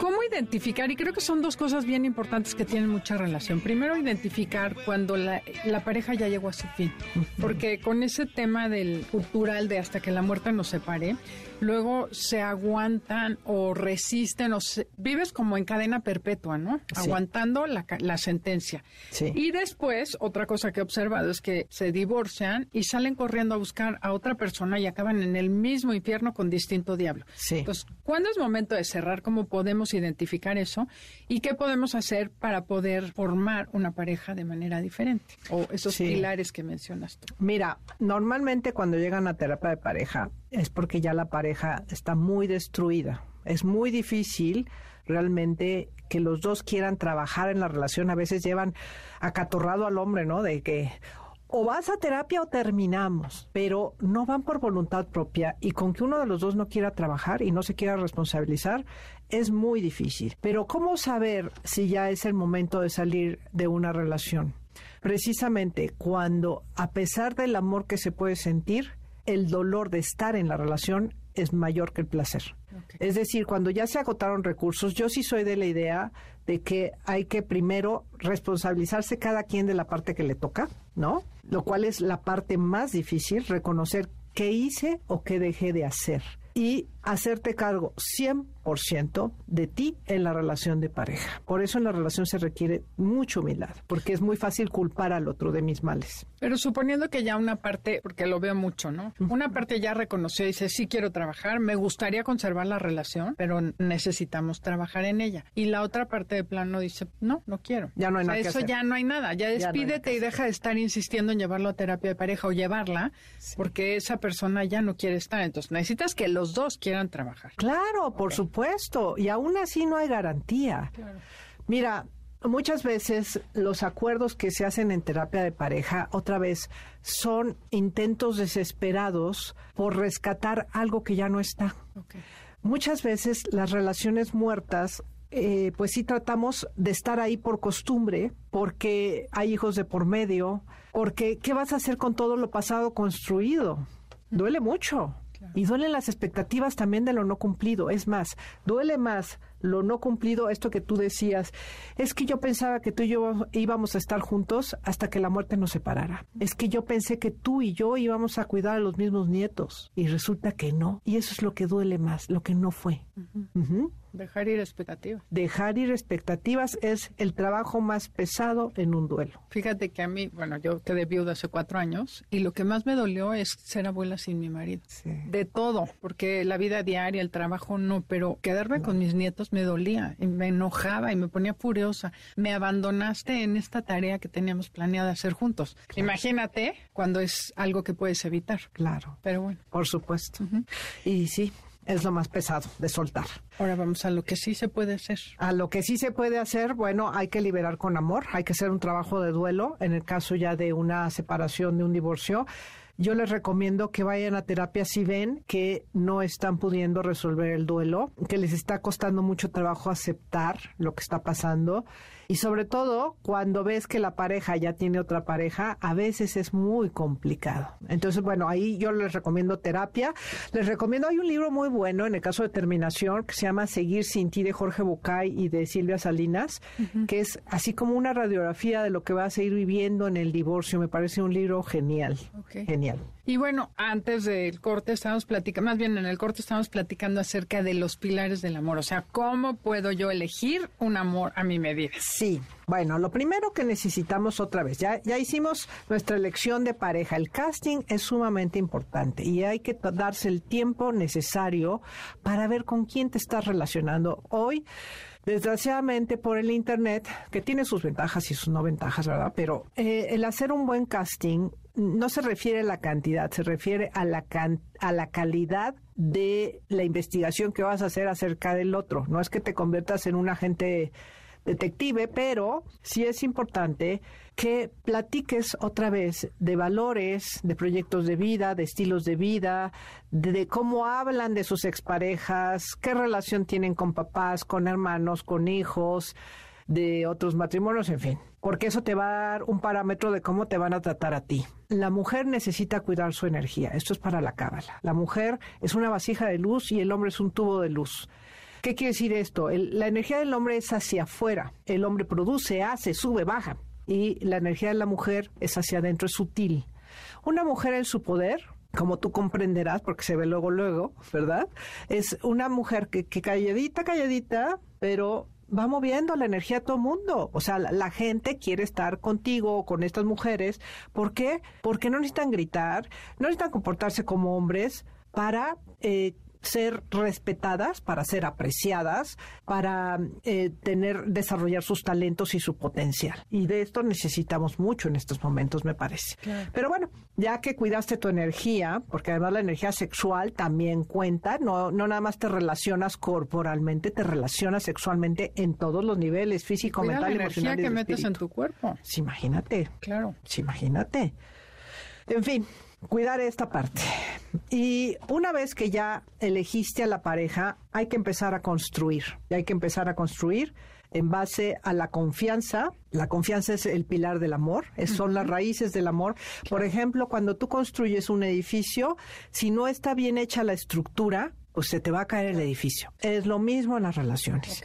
¿Cómo identificar? Y creo que son dos cosas bien importantes que tienen mucha relación. Primero, identificar cuando la, la pareja ya llegó a su fin. Porque con ese tema del cultural de hasta que la muerte nos separe, luego se aguantan o resisten o se- vives como en cadena perpetua, ¿no? Sí. Aguantando la, la sentencia. Sí. Y después, otra cosa que he observado es que se divorcian y salen corriendo a buscar a otra persona y acaban en el mismo infierno con distinto diablo. Sí. Entonces, ¿cuándo es momento de cerrar? ¿Cómo podemos identificar eso? ¿Y qué podemos hacer para poder formar una pareja de manera diferente? O esos pilares que mencionas tú. Mira, normalmente cuando llegan a terapia de pareja es porque ya la pareja está muy destruida. Es muy difícil realmente que los dos quieran trabajar en la relación. A veces llevan acatorrado al hombre, ¿no? De que o vas a terapia o terminamos, pero no van por voluntad propia y con que uno de los dos no quiera trabajar y no se quiera responsabilizar es muy difícil. Pero ¿cómo saber si ya es el momento de salir de una relación? Precisamente cuando, a pesar del amor que se puede sentir, el dolor de estar en la relación es mayor que el placer. Es decir, cuando ya se agotaron recursos, yo sí soy de la idea de que hay que primero responsabilizarse cada quien de la parte que le toca, ¿no? Lo cual es la parte más difícil, reconocer qué hice o qué dejé de hacer y hacerte cargo 100% de ti en la relación de pareja. Por eso en la relación se requiere mucha humildad, porque es muy fácil culpar al otro de mis males. Pero suponiendo que ya una parte, porque lo veo mucho, ¿no? Una parte ya reconoció y dice, sí quiero trabajar, me gustaría conservar la relación, pero necesitamos trabajar en ella. Y la otra parte de plano dice, no, no quiero. Ya no hay O sea, nada que Eso hacer. ya no hay nada. Ya despídete que y deja de estar insistiendo en llevarlo a terapia de pareja o llevarla, porque esa persona ya no quiere estar. Entonces necesitas que los dos quieran trabajar. Claro, por supuesto, y aún así no hay garantía. Mira, muchas veces los acuerdos que se hacen en terapia de pareja, otra vez, son intentos desesperados por rescatar algo que ya no está. Muchas veces las relaciones muertas, eh, pues sí tratamos de estar ahí por costumbre, porque hay hijos de por medio, porque ¿qué vas a hacer con todo lo pasado construido? Duele mucho. Y duelen las expectativas también de lo no cumplido. Es más, duele más lo no cumplido, esto que tú decías, es que yo pensaba que tú y yo íbamos a estar juntos hasta que la muerte nos separara. Es que yo pensé que tú y yo íbamos a cuidar a los mismos nietos y resulta que no. Y eso es lo que duele más, lo que no fue. Dejar ir expectativas. Dejar ir expectativas es el trabajo más pesado en un duelo. Fíjate que a mí, bueno, yo quedé viuda hace cuatro años y lo que más me dolió es ser abuela sin mi marido. De todo, porque la vida diaria, el trabajo no, pero quedarme con mis nietos me dolía y me enojaba y me ponía furiosa. Me abandonaste en esta tarea que teníamos planeada hacer juntos. Imagínate cuando es algo que puedes evitar. Claro. Pero bueno. Por supuesto. Y sí, es lo más pesado de soltar. Ahora vamos a lo que sí se puede hacer. A lo que sí se puede hacer, bueno, hay que liberar con amor, hay que hacer un trabajo de duelo en el caso ya de una separación, de un divorcio. Yo les recomiendo que vayan a terapia si ven que no están pudiendo resolver el duelo, que les está costando mucho trabajo aceptar lo que está pasando y sobre todo, cuando ves que la pareja ya tiene otra pareja, a veces es muy complicado. Entonces, bueno, ahí yo les recomiendo terapia. Les recomiendo, hay un libro muy bueno en el caso de terminación que se llama Seguir sin ti de Jorge Bucay y de Silvia Salinas, que es así como una radiografía de lo que vas a ir viviendo en el divorcio. Me parece un libro genial. Genial. Y bueno, antes del corte estábamos platicando, más bien en el corte estábamos platicando acerca de los pilares del amor. O sea, ¿cómo puedo yo elegir un amor a mi medida? Sí, bueno, lo primero que necesitamos otra vez, ya, ya hicimos nuestra elección de pareja, el casting es sumamente importante y hay que darse el tiempo necesario para ver con quién te estás relacionando hoy. Desgraciadamente por el Internet, que tiene sus ventajas y sus no ventajas, ¿verdad? Pero eh, el hacer un buen casting no se refiere a la cantidad, se refiere a la, a la calidad de la investigación que vas a hacer acerca del otro. No es que te conviertas en un agente detective, pero sí es importante que platiques otra vez de valores, de proyectos de vida, de estilos de vida, de, cómo hablan de sus exparejas, qué relación tienen con papás, con hermanos, con hijos, de otros matrimonios, en fin, porque eso te va a dar un parámetro de cómo te van a tratar a ti. La mujer necesita cuidar su energía, esto es para la cábala. La mujer es una vasija de luz y el hombre es un tubo de luz. ¿Qué quiere decir esto? la energía del hombre es hacia afuera. El hombre produce, hace, sube, baja. Y la energía de la mujer es hacia adentro, es sutil. Una mujer en su poder, como tú comprenderás, porque se ve luego, luego, ¿verdad? Es una mujer que, calladita, calladita, pero va moviendo la energía a todo mundo. O sea, la, gente quiere estar contigo, con estas mujeres. ¿Por qué? Porque no necesitan gritar, no necesitan comportarse como hombres para eh, ser respetadas, para ser apreciadas, para eh, tener, desarrollar sus talentos y su potencial. Y de esto necesitamos mucho en estos momentos, me parece. Pero bueno, ya que cuidaste tu energía, porque además la energía sexual también cuenta, no, no nada más te relacionas corporalmente, te relacionas sexualmente en todos los niveles, físico, mental, la energía que metes en tu cuerpo. Sí, imagínate. Claro. Sí, imagínate. En fin, cuidar esta parte. Y una vez que ya elegiste a la pareja, hay que empezar a construir. Y hay que empezar a construir en base a la confianza. La confianza es el pilar del amor, son las raíces del amor. Por ejemplo, cuando tú construyes un edificio, si no está bien hecha la estructura, pues se te va a caer el edificio. Es lo mismo en las relaciones.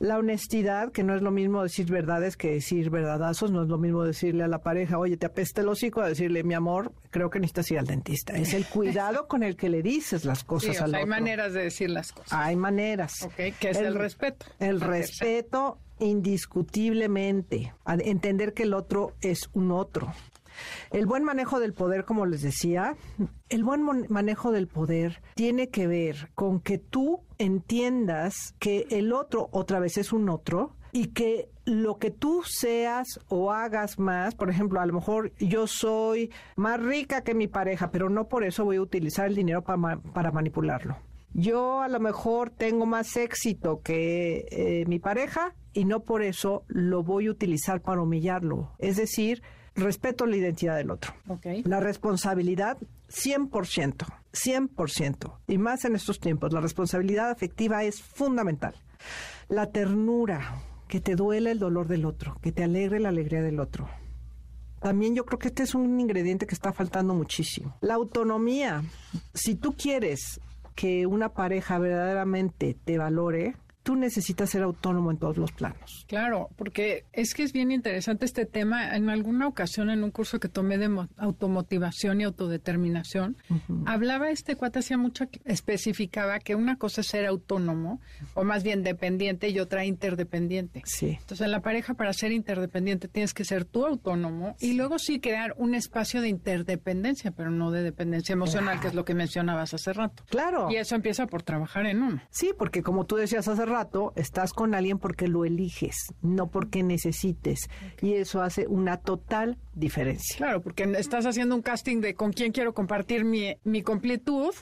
La honestidad, que no es lo mismo decir verdades que decir verdadazos, no es lo mismo decirle a la pareja, oye, te apesta el hocico, a decirle, mi amor, creo que necesitas ir al dentista. Es el cuidado con el que le dices las cosas sí, Hay maneras de decir las cosas. Hay maneras. Ok, que es el, respeto. El respeto indiscutiblemente. Entender que el otro es un otro. El buen manejo del poder, como les decía, el buen manejo del poder tiene que ver con que tú entiendas que el otro otra vez es un otro y que lo que tú seas o hagas más, por ejemplo, a lo mejor yo soy más rica que mi pareja, pero no por eso voy a utilizar el dinero para, manipularlo. Yo a lo mejor tengo más éxito que eh, mi pareja y no por eso lo voy a utilizar para humillarlo. Es decir, respeto la identidad del otro. La responsabilidad, 100%, 100%. Y más en estos tiempos, la responsabilidad afectiva es fundamental. La ternura, que te duele el dolor del otro, que te alegre la alegría del otro. También yo creo que este es un ingrediente que está faltando muchísimo. La autonomía. Si tú quieres que una pareja verdaderamente te valore, tú necesitas ser autónomo en todos los planos. Claro, porque es que es bien interesante este tema. En alguna ocasión, en un curso que tomé de automotivación y autodeterminación, hablaba este cuate, hacía mucho, especificaba que una cosa es ser autónomo, o más bien dependiente, y otra interdependiente. Sí. Entonces, en la pareja, para ser interdependiente, tienes que ser tú autónomo y luego sí crear un espacio de interdependencia, pero no de dependencia emocional, que es lo que mencionabas hace rato. Claro. Y eso empieza por trabajar en uno. Sí, porque como tú decías hace rato, estás con alguien porque lo eliges, no porque necesites. Y eso hace una total diferencia. Claro, porque estás haciendo un casting de con quién quiero compartir mi, mi completud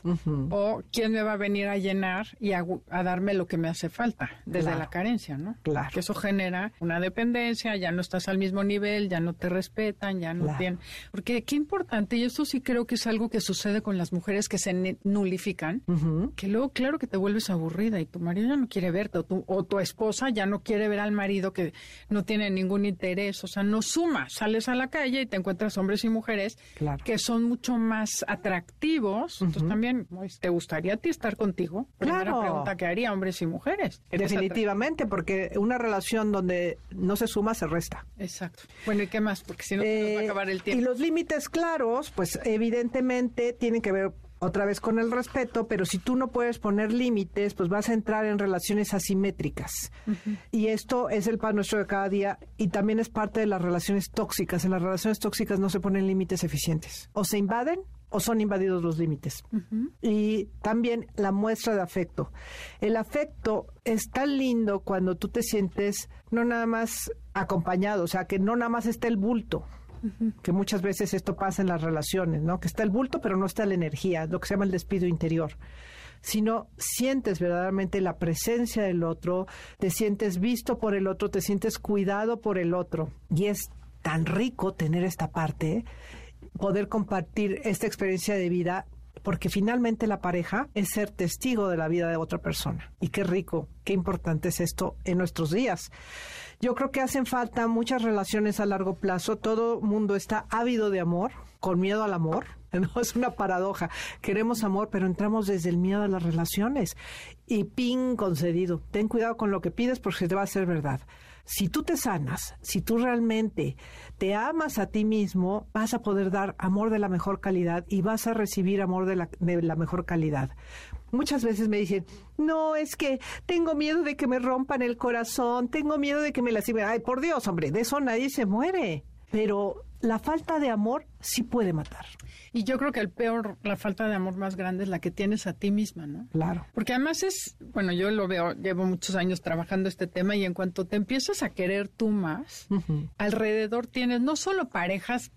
o quién me va a venir a llenar y a, darme lo que me hace falta desde la carencia, ¿no? Claro. Que eso genera una dependencia, ya no estás al mismo nivel, ya no te respetan, ya no tienen... Porque qué importante, y eso sí creo que es algo que sucede con las mujeres que se nulifican, que luego claro que te vuelves aburrida y tu marido ya no quiere verte o tu, o tu esposa ya no quiere ver al marido que no tiene ningún interés, o sea, no suma, sales a la calle y te encuentras hombres y mujeres que son mucho más atractivos. Entonces también, ¿te gustaría a ti estar contigo? Primera pregunta que haría, hombres y mujeres. Definitivamente, porque una relación donde no se suma, se resta. Exacto. Bueno, ¿y qué más? Porque si no, va a eh, acabar el tiempo. Y los límites claros, pues evidentemente tienen que ver otra vez con el respeto, pero si tú no puedes poner límites, pues vas a entrar en relaciones asimétricas. Y esto es el pan nuestro de cada día y también es parte de las relaciones tóxicas. En las relaciones tóxicas no se ponen límites eficientes. O se invaden o son invadidos los límites. Y también la muestra de afecto. El afecto es tan lindo cuando tú te sientes no nada más acompañado, o sea, que no nada más está el bulto, que muchas veces esto pasa en las relaciones, ¿no? Que está el bulto, pero no está la energía, lo que se llama el despido interior sino sientes verdaderamente la presencia del otro, te sientes visto por el otro, te sientes cuidado por el otro. Y es tan rico tener esta parte, poder compartir esta experiencia de vida porque finalmente la pareja es ser testigo de la vida de otra persona. Y qué rico, qué importante es esto en nuestros días. Yo creo que hacen falta muchas relaciones a largo plazo. Todo mundo está ávido de amor, con miedo al amor. [laughs] No es una paradoja. Queremos amor, pero entramos desde el miedo a las relaciones. Y pin concedido. Ten cuidado con lo que pides porque te va a ser verdad si tú te sanas, si tú realmente te amas a ti mismo, vas a poder dar amor de la mejor calidad y vas a recibir amor de la, de la mejor calidad. Muchas veces me dicen, no, es que tengo miedo de que me rompan el corazón, tengo miedo de que me lastimen. Ay, por Dios, hombre, de eso nadie se muere. Pero la falta de amor sí puede matar. Y yo creo que el peor, la falta de amor más grande es la que tienes a ti misma, ¿no? Claro. Porque además es, bueno, yo lo veo, llevo muchos años trabajando este tema y en cuanto te empiezas a querer tú más, alrededor tienes no solo parejas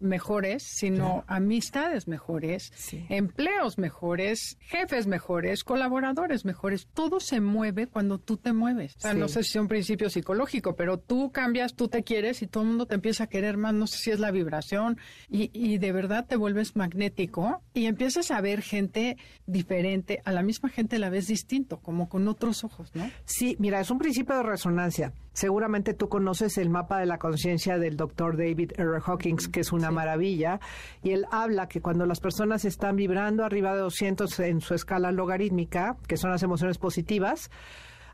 mejores, sino amistades mejores, empleos mejores, jefes mejores, colaboradores mejores. Todo se mueve cuando tú te mueves. O sea, no sé si es un principio psicológico, pero tú cambias, tú te quieres y todo el mundo te empieza a querer más. No sé si es la vibración y, y de verdad te vuelves magnético y empiezas a ver gente diferente, a la misma gente la ves distinto, como con otros ojos, ¿no? Sí, mira, es un principio de resonancia. Seguramente tú conoces el mapa de la conciencia del doctor David R. Hawkins, que es una maravilla, y él habla que cuando las personas están vibrando arriba de 200 en su escala logarítmica, que son las emociones positivas,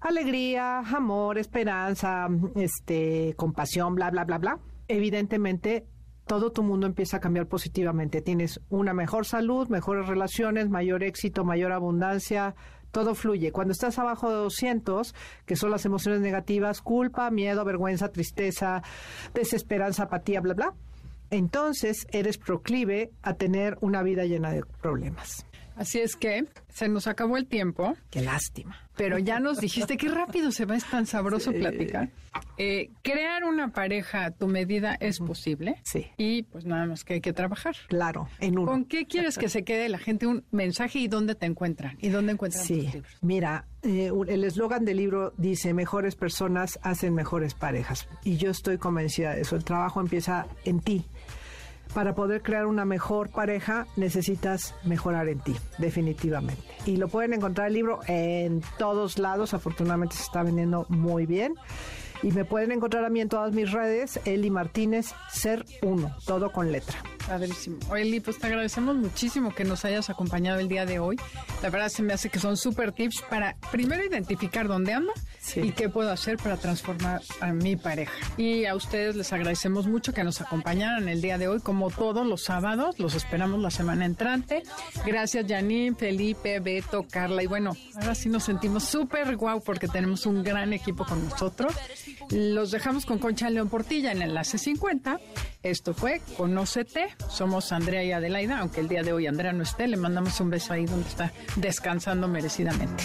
alegría, amor, esperanza, este, compasión, bla, bla, bla, bla, evidentemente todo tu mundo empieza a cambiar positivamente. Tienes una mejor salud, mejores relaciones, mayor éxito, mayor abundancia, todo fluye. Cuando estás abajo de 200, que son las emociones negativas, culpa, miedo, vergüenza, tristeza, desesperanza, apatía, bla, bla, entonces eres proclive a tener una vida llena de problemas. Así es que se nos acabó el tiempo. Qué lástima. Pero ya nos dijiste qué rápido se va, es tan sabroso platicar. Eh, crear una pareja a tu medida es posible. Sí. Y pues nada más que hay que trabajar. Claro, en uno. ¿Con qué quieres que se quede la gente un mensaje y dónde te encuentran? ¿Y dónde encuentran sí. Mira, eh, el eslogan del libro dice, mejores personas hacen mejores parejas. Y yo estoy convencida de eso. El trabajo empieza en ti para poder crear una mejor pareja necesitas mejorar en ti, definitivamente. Y lo pueden encontrar el libro en todos lados, afortunadamente se está vendiendo muy bien. Y me pueden encontrar a mí en todas mis redes, Eli Martínez, Ser Uno, todo con letra. Padrísimo. Eli, pues te agradecemos muchísimo que nos hayas acompañado el día de hoy. La verdad se me hace que son súper tips para primero identificar dónde y qué puedo hacer para transformar a mi pareja. Y a ustedes les agradecemos mucho que nos acompañaran el día de hoy, como todos los sábados. Los esperamos la semana entrante. Gracias, Janine, Felipe, Beto, Carla. Y bueno, ahora sí nos sentimos súper guau porque tenemos un gran equipo con nosotros. Los dejamos con Concha León Portilla en Enlace 50. Esto fue Conócete. Somos Andrea y Adelaida, aunque el día de hoy Andrea no esté, le mandamos un beso ahí donde está descansando merecidamente.